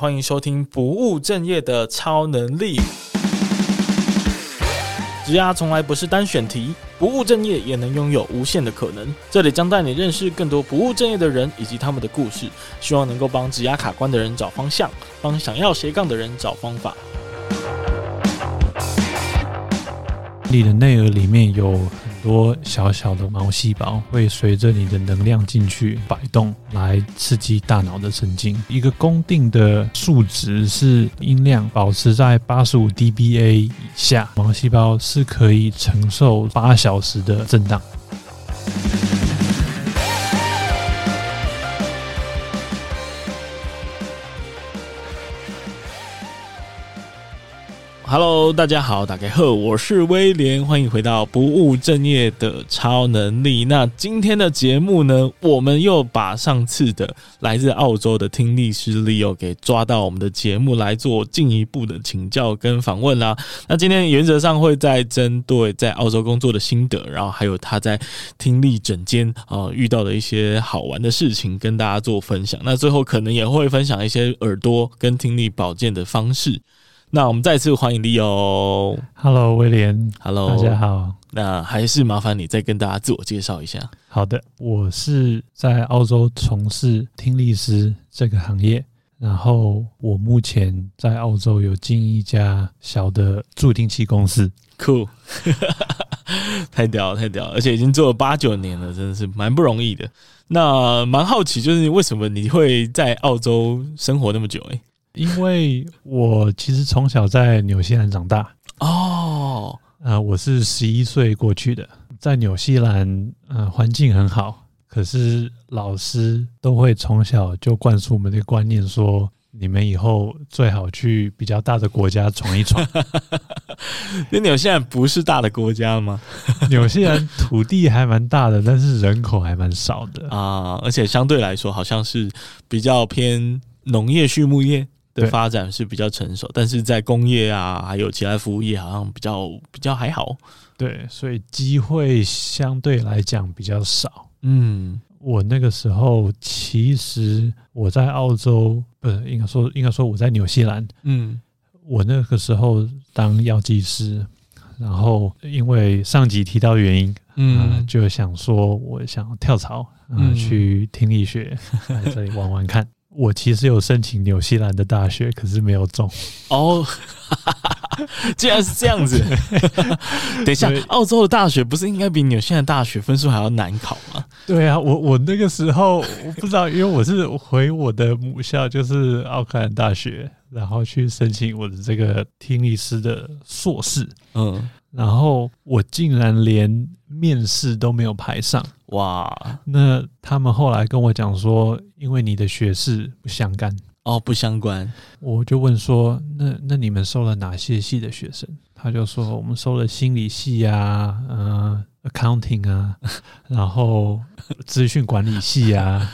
欢迎收听不务正业的超能力。职涯从来不是单选题，不务正业也能拥有无限的可能。这里将带你认识更多不务正业的人以及他们的故事，希望能够帮职涯卡关的人找方向，帮想要斜杠的人找方法。你的内额里面有多小小的毛细胞，会随着你的能量进去摆动，来刺激大脑的神经。一个公定的数值是音量保持在八十五 dBA 以下，毛细胞是可以承受八小时的震荡。Hello，大家好，大家好，我是威廉，欢迎回到不务正业的超能力。那今天的节目呢，我们又把上次的来自澳洲的听力师 Leo 给抓到我们的节目来做进一步的请教跟访问啦。那今天原则上会在针对在澳洲工作的心得，然后还有他在听力诊间啊遇到的一些好玩的事情跟大家做分享。那最后可能也会分享一些耳朵跟听力保健的方式。那我们再次欢迎 Leo。Hello，威廉。Hello，大家好。那还是麻烦你再跟大家自我介绍一下。好的，我是在澳洲从事听力师这个行业，然后我目前在澳洲有经营一家小的助听器公司。Cool，太屌了，太屌了，而且已经做了八九年了，真的是蛮不容易的。那蛮好奇，就是为什么你会在澳洲生活那么久？欸？因为我其实从小在纽西兰长大哦，呃，我是十一岁过去的，在纽西兰，呃，环境很好，可是老师都会从小就灌输我们的观念，说你们以后最好去比较大的国家闯一闯。那纽西兰不是大的国家吗？纽西兰土地还蛮大的，但是人口还蛮少的啊，而且相对来说好像是比较偏农业、畜牧业。的发展是比较成熟，但是在工业啊，还有其他服务业，好像比较比较还好。对，所以机会相对来讲比较少。嗯，我那个时候其实我在澳洲，不是应该说应该说我在纽西兰。嗯，我那个时候当药剂师，然后因为上集提到原因，嗯、呃，就想说我想跳槽，呃、嗯，去听力学 来这里玩玩看。我其实有申请纽西兰的大学，可是没有中。哦，竟然是这样子！等一下，澳洲的大学不是应该比纽西兰大学分数还要难考吗？对啊，我我那个时候我不知道，因为我是回我的母校，就是奥克兰大学，然后去申请我的这个听力师的硕士。嗯。然后我竟然连面试都没有排上，哇！那他们后来跟我讲说，因为你的学士不相干哦，不相关。我就问说，那那你们收了哪些系的学生？他就说，我们收了心理系啊，嗯、呃、，accounting 啊，然后资讯管理系啊，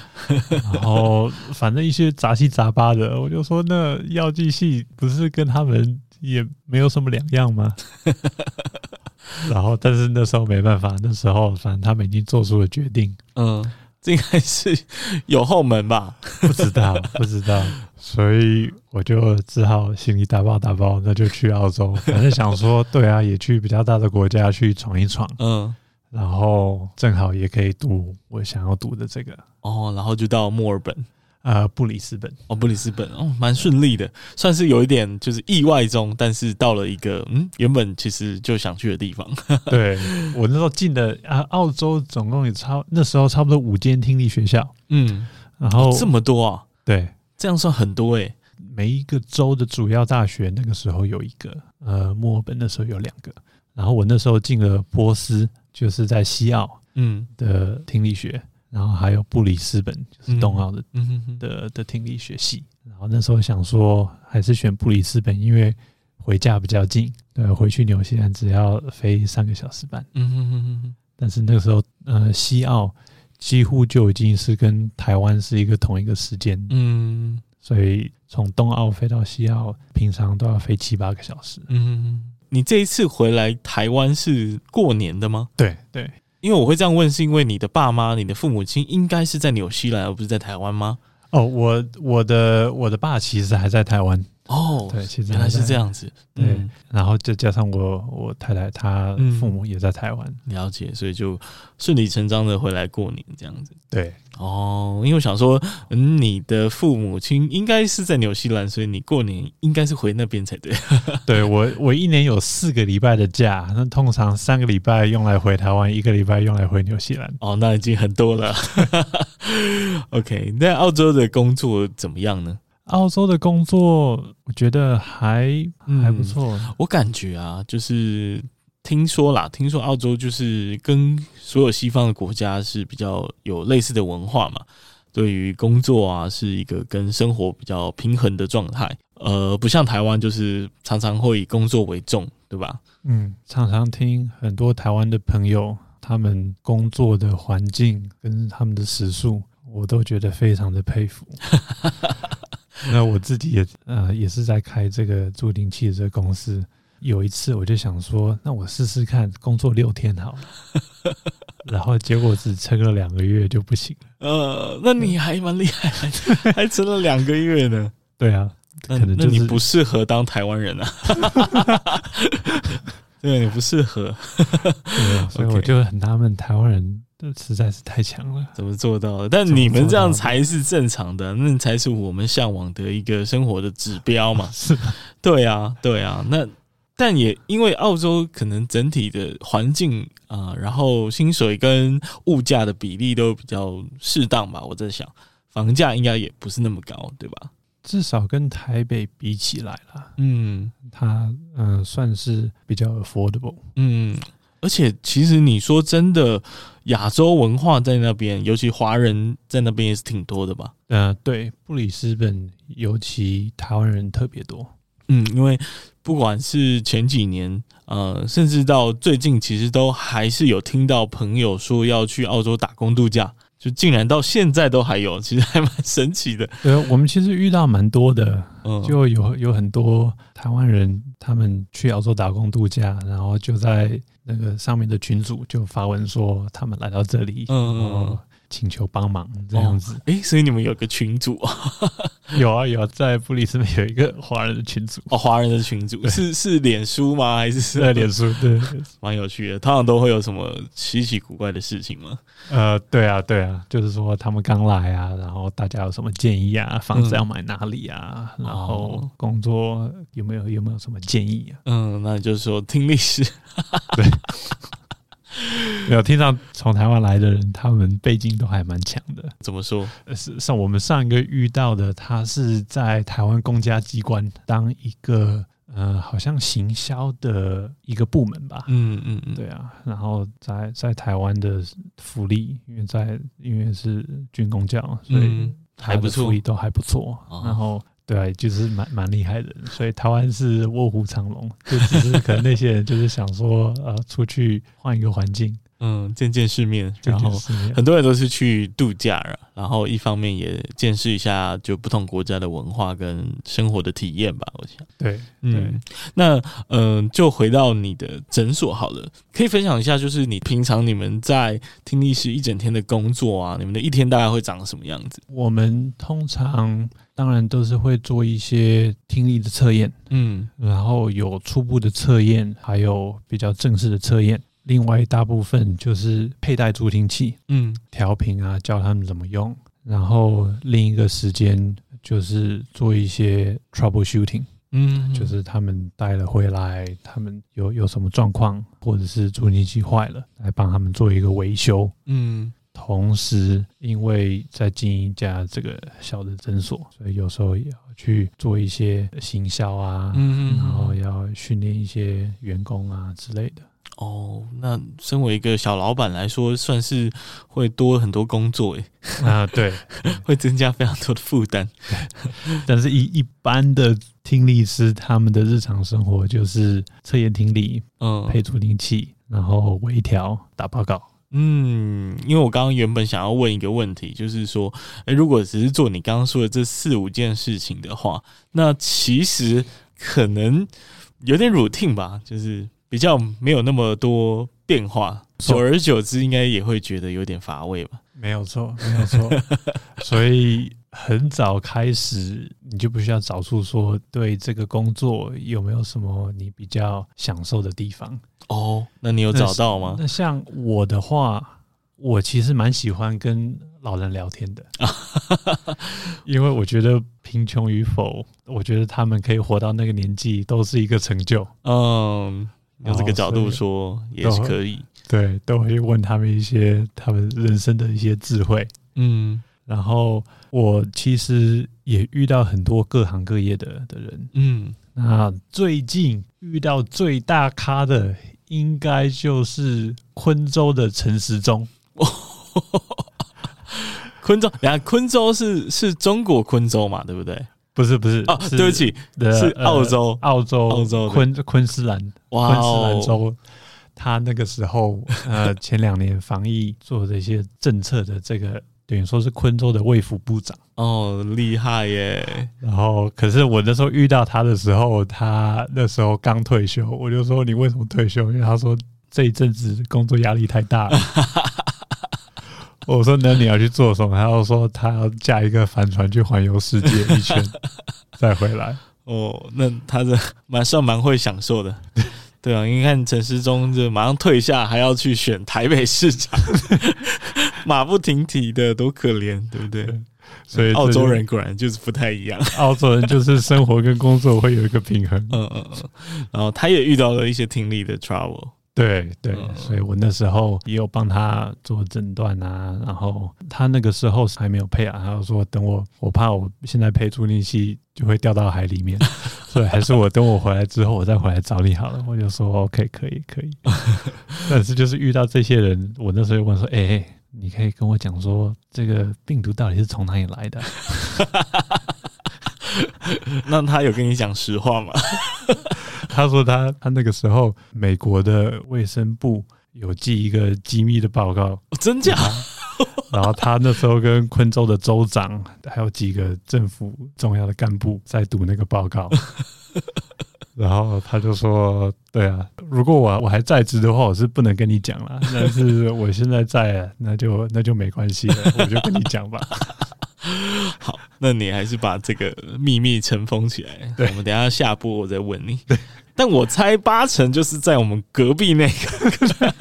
然后反正一些杂七杂八的。我就说，那药剂系不是跟他们？也没有什么两样嘛，然后但是那时候没办法，那时候反正他们已经做出了决定，嗯，这应该是有后门吧？不知道，不知道，所以我就只好行李打包打包，那就去澳洲。反正想说，对啊，也去比较大的国家去闯一闯，嗯，然后正好也可以读我想要读的这个，哦，然后就到墨尔本。呃，布里斯本哦，布里斯本哦，蛮顺利的，算是有一点就是意外中，但是到了一个嗯，原本其实就想去的地方。对，我那时候进的啊，澳洲总共也差那时候差不多五间听力学校，嗯，然后、哦、这么多啊，对，这样算很多诶、欸。每一个州的主要大学那个时候有一个，呃，墨尔本那时候有两个，然后我那时候进了波斯，就是在西澳，嗯的听力学。然后还有布里斯本，就是东奥的、的的听力学系。然后那时候想说，还是选布里斯本，因为回家比较近。对，回去纽西兰只要飞三个小时半。嗯哼哼哼。但是那个时候，呃，西澳几乎就已经是跟台湾是一个同一个时间。嗯。所以从东澳飞到西澳，平常都要飞七八个小时。嗯哼哼。你这一次回来台湾是过年的吗？对对。因为我会这样问，是因为你的爸妈、你的父母亲应该是在纽西兰，而不是在台湾吗？哦，我我的我的爸其实还在台湾。哦，对，其实原来是这样子，对，嗯、然后再加上我我太太她父母也在台湾，嗯，了解，所以就顺理成章的回来过年这样子。对，哦，因为我想说，嗯，你的父母亲应该是在纽西兰，所以你过年应该是回那边才对。对，我我一年有四个礼拜的假，那通常三个礼拜用来回台湾，一个礼拜用来回纽西兰。哦，那已经很多了。OK，那澳洲的工作怎么样呢？澳洲的工作，我觉得还还不错。嗯，我感觉啊，就是听说啦，听说澳洲就是跟所有西方的国家是比较有类似的文化嘛。对于工作啊，是一个跟生活比较平衡的状态。呃，不像台湾，就是常常会以工作为重，对吧？嗯，常常听很多台湾的朋友，他们工作的环境跟他们的时速，我都觉得非常的佩服。那我自己也呃也是在开这个助听器的这个公司。有一次我就想说，那我试试看工作六天好了，然后结果只撑了两个月就不行了。呃，那你还蛮厉害，还 撑了两个月呢。对啊，可能、就是、那你不适合当台湾人啊。对，你不适合。所以我就很纳闷，台湾人。这实在是太强了，怎么做到的？但你们这样才是正常的，那才是我们向往的一个生活的指标嘛。是，对啊，对啊。那但也因为澳洲可能整体的环境啊，然后薪水跟物价的比例都比较适当吧。我在想，房价应该也不是那么高，对吧？至少跟台北比起来啦，嗯，它嗯、呃、算是比较 affordable，嗯。而且，其实你说真的，亚洲文化在那边，尤其华人在那边也是挺多的吧？呃，对，布里斯本尤其台湾人特别多。嗯，因为不管是前几年，呃，甚至到最近，其实都还是有听到朋友说要去澳洲打工度假。就竟然到现在都还有，其实还蛮神奇的。对，我们其实遇到蛮多的，就有有很多台湾人，他们去澳洲打工度假，然后就在那个上面的群主就发文说他们来到这里，嗯。请求帮忙这样子，哎、哦欸，所以你们有个群组 啊？有啊有啊，在布里斯本有一个华人的群组哦，华人的群组是是脸书吗？还是是在脸书？对，蛮有趣的。通常都会有什么稀奇古怪的事情吗？呃，对啊对啊，就是说他们刚来啊，然后大家有什么建议啊？房子要买哪里啊？嗯、然后工作有没有有没有什么建议啊？嗯，那就是说听历史，对。没有听到从台湾来的人，他们背景都还蛮强的。怎么说？是像我们上一个遇到的，他是在台湾公家机关当一个呃，好像行销的一个部门吧。嗯嗯嗯，对啊。然后在在台湾的福利，因为在因为是军工教，所以还不错，福利都还不错。然后。对，就是蛮蛮厉害的，所以台湾是卧虎藏龙，就只是可能那些人就是想说，呃，出去换一个环境。嗯，见见世面，然后很多人都是去度假了，然后一方面也见识一下就不同国家的文化跟生活的体验吧。我想，对，嗯，那嗯、呃，就回到你的诊所好了，可以分享一下，就是你平常你们在听力室一整天的工作啊，你们的一天大概会长什么样子？我们通常当然都是会做一些听力的测验，嗯，然后有初步的测验，还有比较正式的测验。另外一大部分就是佩戴助听器，嗯，调频啊，教他们怎么用。然后另一个时间就是做一些 troubleshooting，嗯，就是他们带了回来，他们有有什么状况，或者是助听器坏了，来帮他们做一个维修，嗯。同时，因为在经营一家这个小的诊所，所以有时候也要去做一些行销啊，嗯，然后要训练一些员工啊之类的。哦，那身为一个小老板来说，算是会多很多工作诶。啊，对，会增加非常多的负担。但是一，一一般的听力师，他们的日常生活就是测验听力，嗯，配助听器，然后微调、打报告。嗯，因为我刚刚原本想要问一个问题，就是说，诶，如果只是做你刚刚说的这四五件事情的话，那其实可能有点 routine 吧，就是。比较没有那么多变化，久而久之应该也会觉得有点乏味吧？没有错，没有错。所以很早开始，你就不需要找出说对这个工作有没有什么你比较享受的地方哦。那你有找到吗？那，那像我的话，我其实蛮喜欢跟老人聊天的，因为我觉得贫穷与否，我觉得他们可以活到那个年纪都是一个成就。嗯，用这个角度说也是可以。对，都会问他们一些他们人生的一些智慧。嗯。然后我其实也遇到很多各行各业的的人，嗯，那最近遇到最大咖的，应该就是昆州的陈时中。昆州，等下昆州是是中国昆州嘛？对不对？不是，不是哦，对不起，是澳洲，澳洲，澳洲昆昆士兰，哇，昆士兰州。他那个时候，呃，前两年防疫做这些政策的这个。等于说是昆州的卫福部长哦，厉害耶！然后，可是我那时候遇到他的时候，他那时候刚退休，我就说，你为什么退休？因为他说这一阵子工作压力太大了。我说，那你要去做什么？他又说他要驾一个帆船去环游世界一圈再回来。哦，那他的蛮算蛮会享受的。对啊，你看陈时中就马上退下，还要去选台北市长，马不停蹄的，多可怜，对不对？所以澳洲人果然就是不太一样，澳洲人就是生活跟工作会有一个平衡。嗯嗯嗯，然后他也遇到了一些听力的 trouble。对对，所以我那时候也有帮他做诊断啊，然后他那个时候还没有配啊，他就说等我，我怕我现在配助听器就会掉到海里面，所以还是我等我回来之后我再回来找你好了。我就说 OK，可以可以，但是就是遇到这些人，我那时候就问说，哎、欸，你可以跟我讲说这个病毒到底是从哪里来的？那他有跟你讲实话吗？他说他他那个时候美国的卫生部有寄一个机密的报告，哦、真假？然后他那时候跟昆州的州长还有几个政府重要的干部在读那个报告，然后他就说：“对啊，如果我我还在职的话，我是不能跟你讲了。但是我现在在，那就那就没关系了，我就跟你讲吧。”好，那你还是把这个秘密尘封起来。对，我们等一下下播我再问你。对，但我猜八成就是在我们隔壁那个，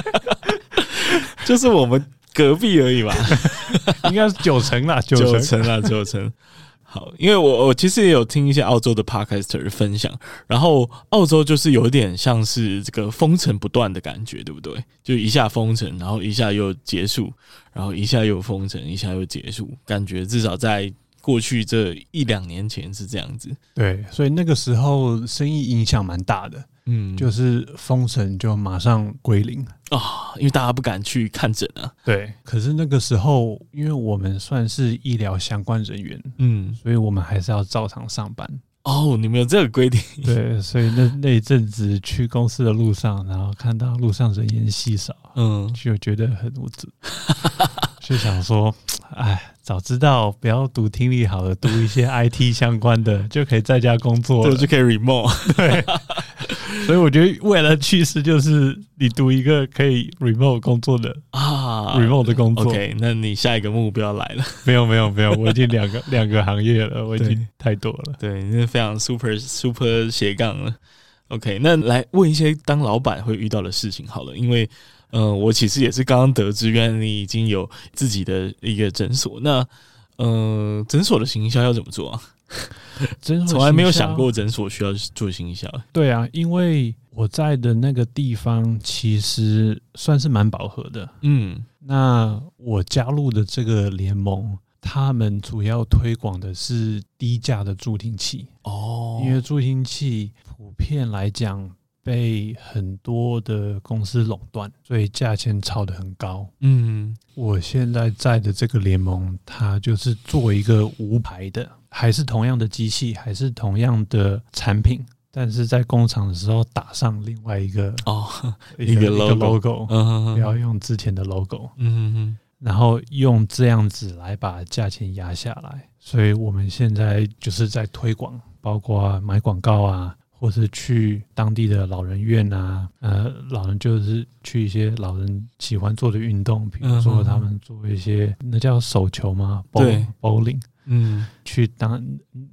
就是我们隔壁而已吧，应该是九成啦，九成啦，九成。好，因为我我其实也有听一些澳洲的 podcaster 分享，然后澳洲就是有点像是这个封城不断的感觉，对不对？就一下封城，然后一下又结束，然后一下又封城，一下又结束，感觉至少在过去这一两年前是这样子。对，所以那个时候生意影响蛮大的。嗯，就是封城就马上归零啊，因为大家不敢去看诊啊。对，可是那个时候，因为我们算是医疗相关人员，嗯，所以我们还是要照常上班。哦，你们有这个规定？对，所以那那一阵子去公司的路上，然后看到路上人烟稀少，嗯，就觉得很无助，就想说，哎。早知道不要读听力好了，读一些 IT 相关的就可以在家工作，了，就可以 remote。对，所以我觉得未来的趋势就是你读一个可以 remote 工作的啊，remote 的工作。OK，那你下一个目标来了？没有，没有，没有，我已经两个两个行业了，我已经太多了。对，你是非常 super super 斜杠了。OK，那来问一些当老板会遇到的事情好了，因为。嗯、呃，我其实也是刚刚得知，原来你已经有自己的一个诊所。那，呃，诊所的行销要怎么做啊？诊所从来没有想过诊所需要做行销。对啊，因为我在的那个地方其实算是蛮饱和的。嗯，那我加入的这个联盟，他们主要推广的是低价的助听器。哦，因为助听器普遍来讲。被很多的公司垄断，所以价钱炒得很高。嗯，我现在在的这个联盟，它就是做一个无牌的，还是同样的机器，还是同样的产品，但是在工厂的时候打上另外一个哦，一个 logo，不要用之前的 logo。嗯哼，然后用这样子来把价钱压下来。所以我们现在就是在推广，包括买广告啊。或是去当地的老人院啊，呃，老人就是去一些老人喜欢做的运动，比如说他们做一些那叫手球吗？对，bowling，嗯，去当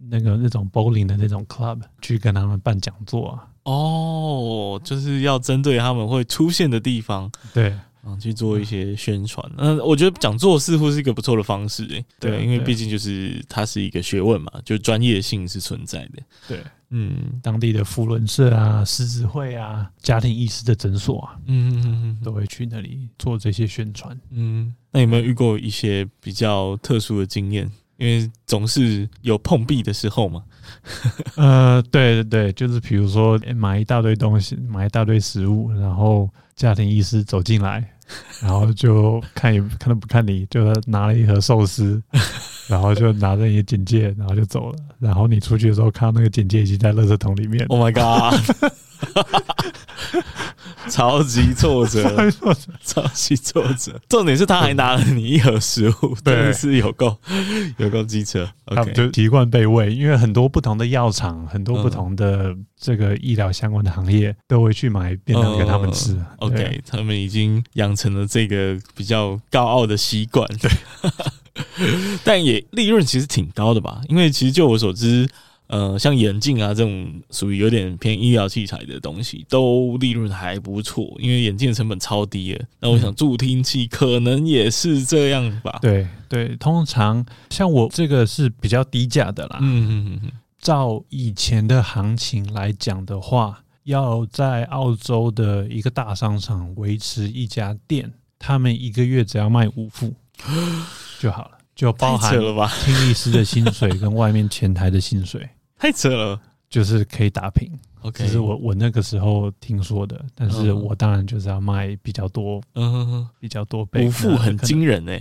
那个那种 bowling 的那种 club 去跟他们办讲座啊。哦，就是要针对他们会出现的地方，对。嗯，去做一些宣传。嗯，我觉得讲座似乎是一个不错的方式，诶，对，对，因为毕竟就是它是一个学问嘛，就专业性是存在的。对，嗯，当地的扶轮社啊、狮子会啊、家庭医师的诊所啊，嗯嗯嗯，都会去那里做这些宣传。嗯，那有没有遇过一些比较特殊的经验？因为总是有碰壁的时候嘛。呃，对对对，就是比如说买一大堆东西，买一大堆食物，然后家庭医师走进来。然后就看也看都不看你，就拿了一盒寿司，然后就拿着你的简介，然后就走了。然后你出去的时候，看到那个简介已经在垃圾桶里面。Oh my god！超级挫折，超级挫折。重点是他还拿了你一盒食物，真的是有够有够机车。他们就习惯被喂，因为很多不同的药厂，很多不同的这个医疗相关的行业都会去买便当给他们吃。OK，他们已经养成了这个比较高傲的习惯。对，但也利润其实挺高的吧？因为其实就我所知。呃，像眼镜啊这种属于有点偏医疗器材的东西，都利润还不错，因为眼镜的成本超低了。那我想助听器可能也是这样吧？对对，通常像我这个是比较低价的啦。嗯嗯嗯。照以前的行情来讲的话，要在澳洲的一个大商场维持一家店，他们一个月只要卖五副 就好了，就包含听力师的薪水跟外面前台的薪水。太扯了，就是可以打平。OK，这是我我那个时候听说的，但是我当然就是要卖比较多，嗯，比较多倍。五副很惊人哎。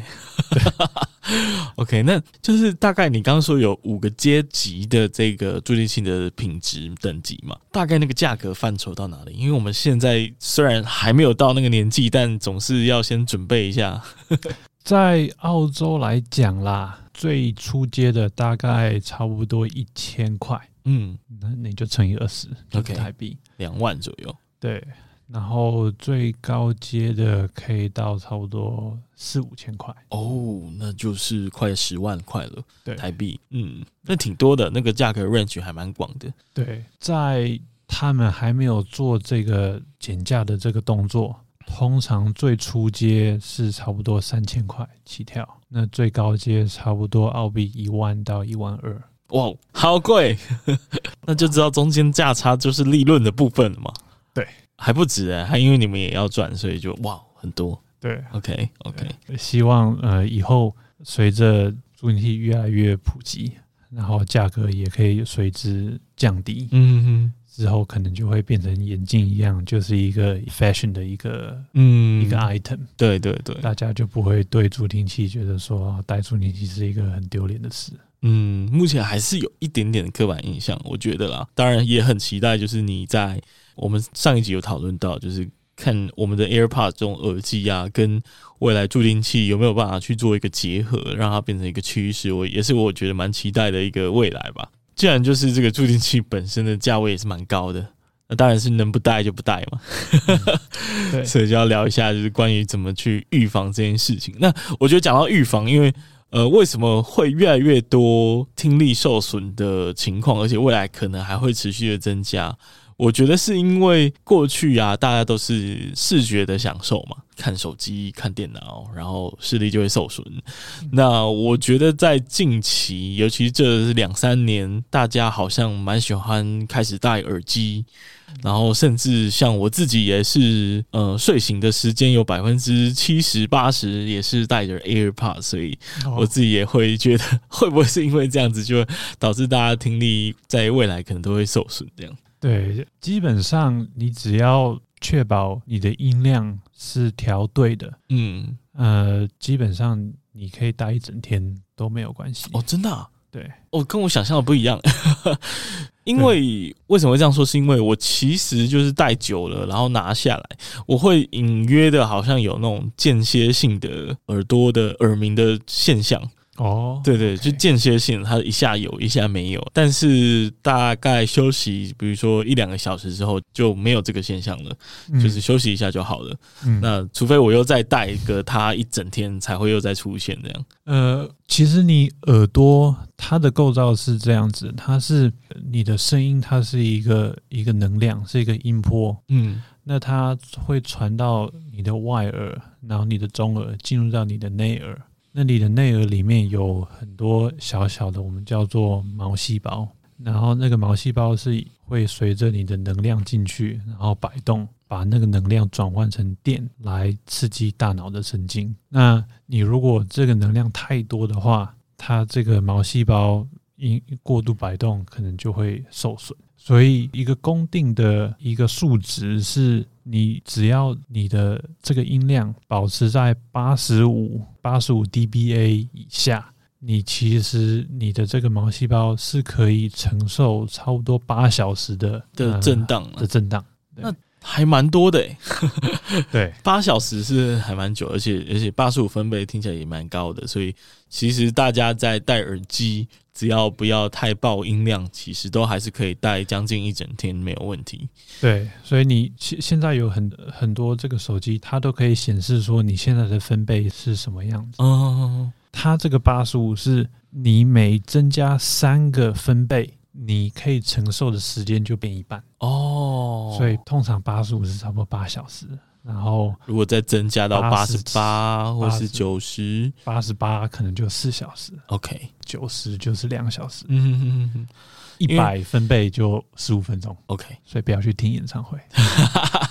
OK，那就是大概你刚刚说有五个阶级的这个助听器的品质等级嘛？大概那个价格范畴到哪里？因为我们现在虽然还没有到那个年纪，但总是要先准备一下。在澳洲来讲啦。最初阶的大概差不多一千块，嗯，那你就乘以二十，OK，台币。两万左右。对，然后最高阶的可以到差不多四五千块，哦，那就是快十万块了，对，台币，嗯，那挺多的，那个价格 range 还蛮广的。对，在他们还没有做这个减价的这个动作。通常最初阶是差不多三千块起跳，那最高阶差不多澳币一万到一万二。哇，好贵！那就知道中间价差就是利润的部分了嘛。对，还不止哎，还因为你们也要赚，所以就哇很多。对，OK OK。希望呃以后随着助听器越来越普及，然后价格也可以随之降低。嗯哼。之后可能就会变成眼镜一样，就是一个 fashion 的一个嗯一个 item。对对对，大家就不会对助听器觉得说戴助听器是一个很丢脸的事。嗯，目前还是有一点点的刻板印象，我觉得啦。当然也很期待，就是你在我们上一集有讨论到，就是看我们的 AirPods 这种耳机啊，跟未来助听器有没有办法去做一个结合，让它变成一个趋势。我也是我觉得蛮期待的一个未来吧。既然就是这个助听器本身的价位也是蛮高的，那当然是能不戴就不戴嘛。对，所以就要聊一下，就是关于怎么去预防这件事情。那我觉得讲到预防，因为呃，为什么会越来越多听力受损的情况，而且未来可能还会持续的增加？我觉得是因为过去啊，大家都是视觉的享受嘛，看手机、看电脑，然后视力就会受损。那我觉得在近期，尤其这两三年，大家好像蛮喜欢开始戴耳机，然后甚至像我自己也是，呃，睡醒的时间有百分之七十八十也是戴着 AirPods，所以我自己也会觉得，会不会是因为这样子，就导致大家听力在未来可能都会受损这样。对，基本上你只要确保你的音量是调对的，嗯，呃，基本上你可以待一整天都没有关系。哦，真的啊？对，哦，跟我想象的不一样。因为为什么会这样说？是因为我其实就是戴久了，然后拿下来，我会隐约的好像有那种间歇性的耳朵的耳鸣的现象。哦，对对，就间歇性，它一下有一下没有，但是大概休息，比如说一两个小时之后就没有这个现象了，嗯、就是休息一下就好了。嗯、那除非我又再戴一个它一整天才会又再出现这样。呃，其实你耳朵它的构造是这样子，它是你的声音，它是一个一个能量，是一个音波，嗯。那它会传到你的外耳，然后你的中耳进入到你的内耳。那你的内耳里面有很多小小的，我们叫做毛细胞。然后那个毛细胞是会随着你的能量进去，然后摆动，把那个能量转换成电来刺激大脑的神经。那你如果这个能量太多的话，它这个毛细胞因过度摆动，可能就会受损。所以，一个公定的一个数值是，你只要你的这个音量保持在八十五八十五 dBA 以下，你其实你的这个毛细胞是可以承受差不多八小时的的震荡、呃、的震荡。那还蛮多的诶，对，八小时是还蛮久，而且而且八十五分贝听起来也蛮高的，所以其实大家在戴耳机。只要不要太爆音量，其实都还是可以戴将近一整天没有问题。对，所以你现现在有很很多这个手机，它都可以显示说你现在的分贝是什么样子。哦，它这个八十五是你每增加三个分贝，你可以承受的时间就变一半。哦，所以通常八十五是差不多八小时。然后，如果再增加到八十八或是九十，八十八可能就四小时。OK，九十就是两小时。嗯哼哼哼，一百分贝就十五分钟。OK，所以不要去听演唱会。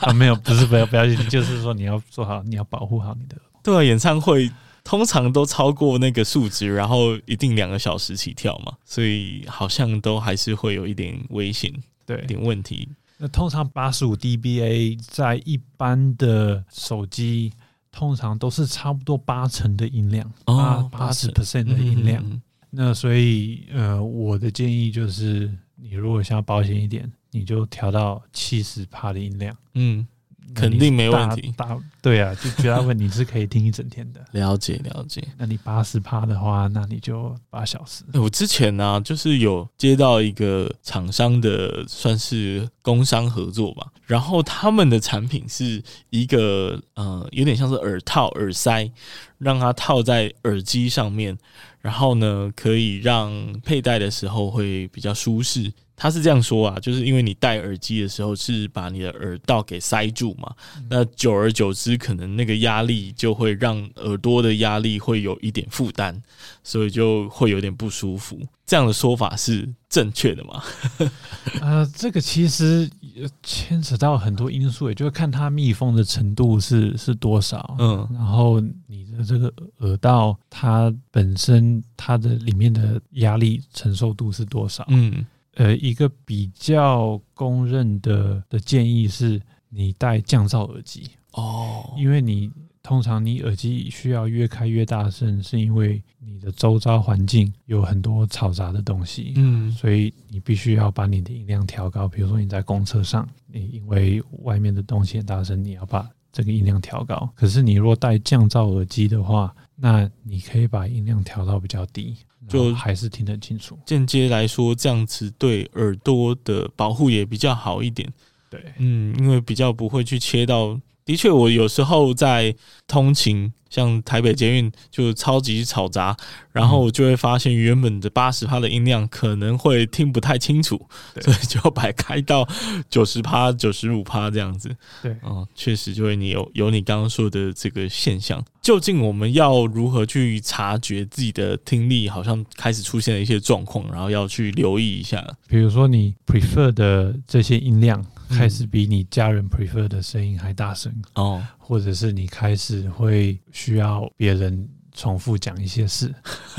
啊，没有，不是不要不要去听，就是说你要做好，你要保护好你的。对啊，演唱会通常都超过那个数值，然后一定两个小时起跳嘛，所以好像都还是会有一点危险，对，一点问题。那通常八十五 dBA 在一般的手机，通常都是差不多八成的音量，八八十 percent 的音量。嗯、那所以，呃，我的建议就是，你如果想要保险一点，你就调到七十帕的音量。嗯。肯定没问题，大对啊，就绝大部分你是可以听一整天的。了解了解，那你八十趴的话，那你就八小时。我之前呢、啊，就是有接到一个厂商的，算是工商合作吧。然后他们的产品是一个呃，有点像是耳套、耳塞，让它套在耳机上面，然后呢，可以让佩戴的时候会比较舒适。他是这样说啊，就是因为你戴耳机的时候是把你的耳道给塞住嘛，那久而久之，可能那个压力就会让耳朵的压力会有一点负担，所以就会有点不舒服。这样的说法是正确的吗？呃，这个其实牵扯到很多因素，也就是看它密封的程度是是多少，嗯，然后你的这个耳道它本身它的里面的压力承受度是多少，嗯。呃，一个比较公认的的建议是，你戴降噪耳机哦，因为你通常你耳机需要越开越大声，是因为你的周遭环境有很多嘈杂的东西，嗯，所以你必须要把你的音量调高。比如说你在公车上，你因为外面的东西很大声，你要把这个音量调高。可是你若戴降噪耳机的话，那你可以把音量调到比较低。就还是听得很清楚。间接来说，这样子对耳朵的保护也比较好一点。对，嗯，因为比较不会去切到。的确，我有时候在通勤。像台北捷运就超级吵杂，然后我就会发现原本的八十趴的音量可能会听不太清楚，所以就要把它开到九十趴、九十五趴这样子。对，嗯，确实就会你有有你刚刚说的这个现象。究竟我们要如何去察觉自己的听力好像开始出现了一些状况，然后要去留意一下？比如说你 prefer 的这些音量。开始比你家人 prefer 的声音还大声哦，或者是你开始会需要别人重复讲一些事，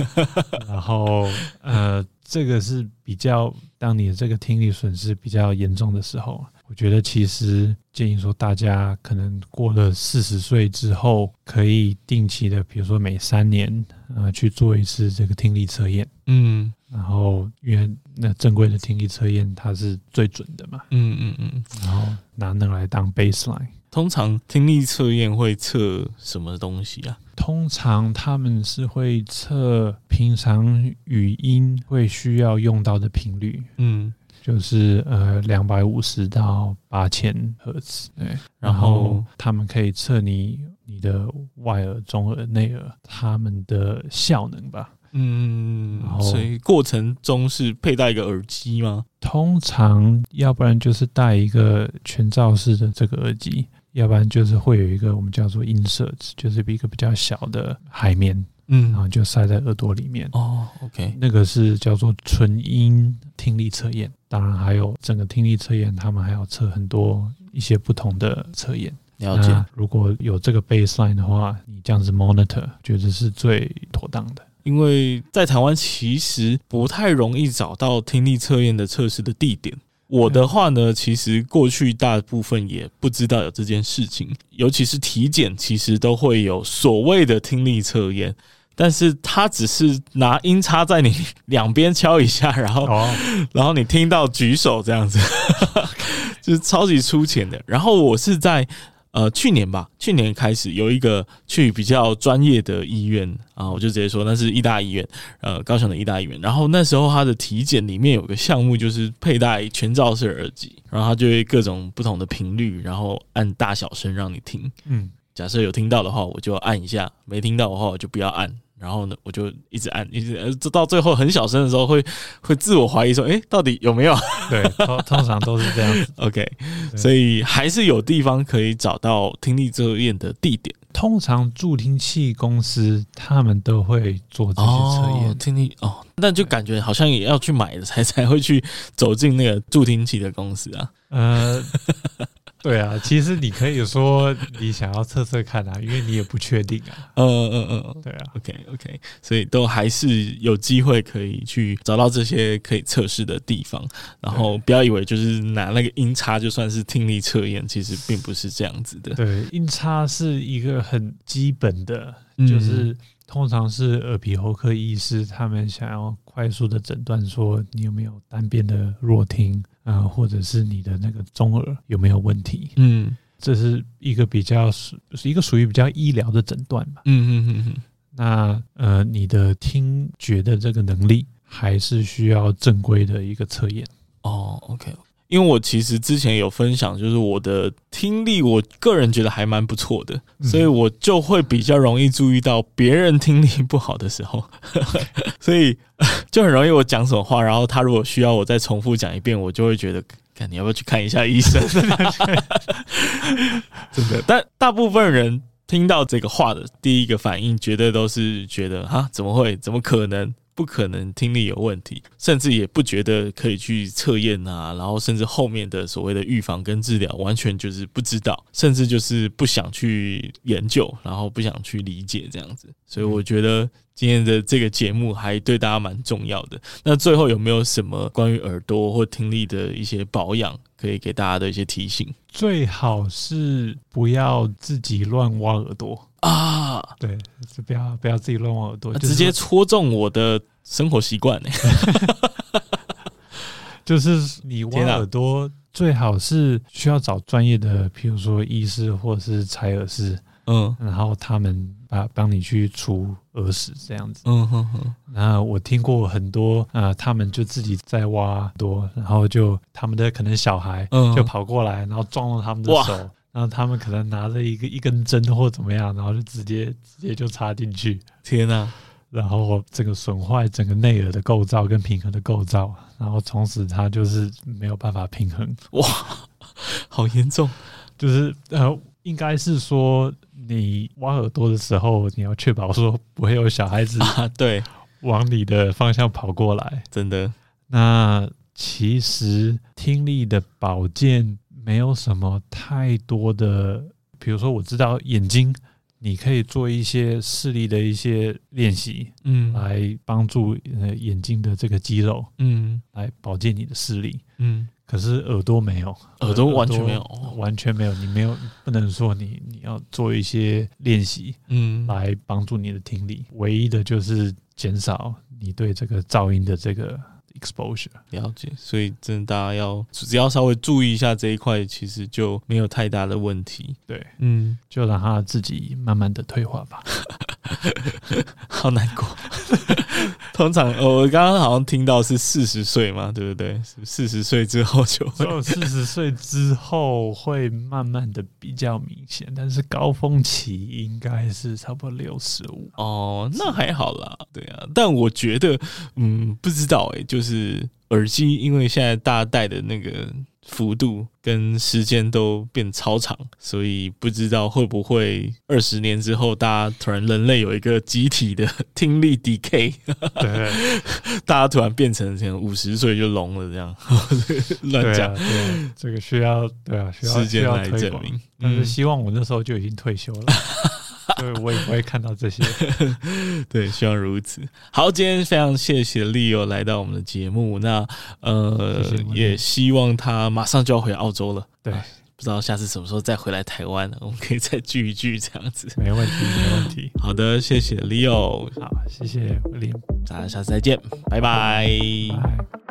然后呃，这个是比较当你的这个听力损失比较严重的时候，我觉得其实建议说大家可能过了四十岁之后，可以定期的，比如说每三年呃去做一次这个听力测验，嗯。然后，因为那正规的听力测验它是最准的嘛，嗯嗯嗯，然后拿那来当 baseline，通常听力测验会测什么东西啊？通常他们是会测平常语音会需要用到的频率，嗯，就是呃两百五十到八千赫兹，对。然后他们可以测你你的外耳、中耳、内耳他们的效能吧。嗯，所以过程中是佩戴一个耳机吗？通常，要不然就是戴一个全罩式的这个耳机，要不然就是会有一个我们叫做 insert，就是一个比较小的海绵，嗯，然后就塞在耳朵里面。哦，OK，那个是叫做纯音听力测验。当然，还有整个听力测验，他们还要测很多一些不同的测验。了解。如果有这个 baseline 的话，你这样子 monitor，觉得是最妥当的。因为在台湾其实不太容易找到听力测验的测试的地点。我的话呢，其实过去大部分也不知道有这件事情，尤其是体检，其实都会有所谓的听力测验，但是它只是拿音叉在你两边敲一下，然后，然后你听到举手这样子，就是超级粗浅的。然后我是在。呃，去年吧，去年开始有一个去比较专业的医院啊，我就直接说那是医大医院，呃，高雄的医大医院。然后那时候他的体检里面有个项目就是佩戴全罩式耳机，然后他就会各种不同的频率，然后按大小声让你听。嗯，假设有听到的话，我就按一下；没听到的话，我就不要按。然后呢，我就一直按，一直呃，到最后很小声的时候会，会会自我怀疑说，诶，到底有没有？对，通通常都是这样子。OK，所以还是有地方可以找到听力测验的地点。通常助听器公司他们都会做这些测验。哦、听力哦，那就感觉好像也要去买的才才会去走进那个助听器的公司啊。呃。对啊，其实你可以说你想要测测看啊，因为你也不确定啊。嗯嗯嗯嗯，对啊。OK OK，所以都还是有机会可以去找到这些可以测试的地方，然后不要以为就是拿那个音叉就算是听力测验，其实并不是这样子的。对，音叉是一个很基本的，就是通常是耳鼻喉科医师他们想要快速的诊断说你有没有单边的弱听。啊、呃，或者是你的那个中耳有没有问题？嗯，这是一个比较属是一个属于比较医疗的诊断吧。嗯嗯嗯嗯。那呃，你的听觉的这个能力还是需要正规的一个测验。哦，OK。因为我其实之前有分享，就是我的听力，我个人觉得还蛮不错的，所以我就会比较容易注意到别人听力不好的时候，所以就很容易我讲什么话，然后他如果需要我再重复讲一遍，我就会觉得，看你要不要去看一下医生？真的，但大部分人听到这个话的第一个反应，绝对都是觉得啊，怎么会？怎么可能？不可能听力有问题，甚至也不觉得可以去测验啊，然后甚至后面的所谓的预防跟治疗，完全就是不知道，甚至就是不想去研究，然后不想去理解这样子。所以我觉得今天的这个节目还对大家蛮重要的。那最后有没有什么关于耳朵或听力的一些保养，可以给大家的一些提醒？最好是不要自己乱挖耳朵。啊，对，就不要不要自己乱挖耳朵，直接戳中我的生活习惯呢。就是你挖耳朵，最好是需要找专业的，譬如说医师或者是采耳师，嗯，然后他们把帮你去除耳屎这样子。嗯哼哼。然后我听过很多啊，他们就自己在挖耳朵，然后就他们的可能小孩就跑过来，然后撞到他们的手。然后他们可能拿着一个一根针或怎么样，然后就直接直接就插进去。天哪！然后这个损坏整个内耳的构造跟平衡的构造，然后从此它就是没有办法平衡。哇，好严重！就是呃，应该是说你挖耳朵的时候，你要确保说不会有小孩子 啊，对，往你的方向跑过来。真的。那其实听力的保健。没有什么太多的，比如说我知道眼睛，你可以做一些视力的一些练习，嗯，来帮助呃眼睛的这个肌肉，嗯，来保健你的视力，嗯。可是耳朵没有，耳朵完全没有，完全没有，你没有不能说你你要做一些练习，嗯，来帮助你的听力。唯一的就是减少你对这个噪音的这个 exposure。了解，所以真的大家要只要稍微注意一下这一块，其实就没有太大的问题。对，嗯，就让它自己慢慢的退化吧。好难过。通常我刚刚好像听到是四十岁嘛，对不对？四十岁之后就会，四十岁之后会慢慢的比较明显，但是高峰期应该是差不多六十五。哦，那还好啦，对啊。但我觉得，嗯，不知道哎、欸，就是耳机，因为现在大家戴的那个。幅度跟时间都变超长，所以不知道会不会二十年之后，大家突然人类有一个集体的听力 decay，对，大家突然变成这样五十岁就聋了这样，乱讲，对，这个需要对啊，需要时间来证明，但是希望我那时候就已经退休了。对，我也不会看到这些。对，希望如此。好，今天非常谢谢 Leo 来到我们的节目。那呃，也希望他马上就要回澳洲了。对，不知道下次什么时候再回来台湾？我们可以再聚一聚，这样子。没问题，没问题。好的，谢谢 Leo。好，谢谢 William。大家下次再见，拜拜。拜。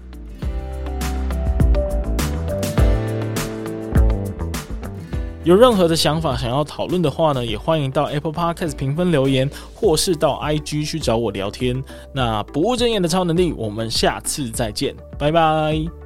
有任何的想法想要讨论的话呢，也欢迎到 Apple Podcast 评分留言，或是到 IG 去找我聊天。那不务正业的超能力，我们下次再见，拜拜。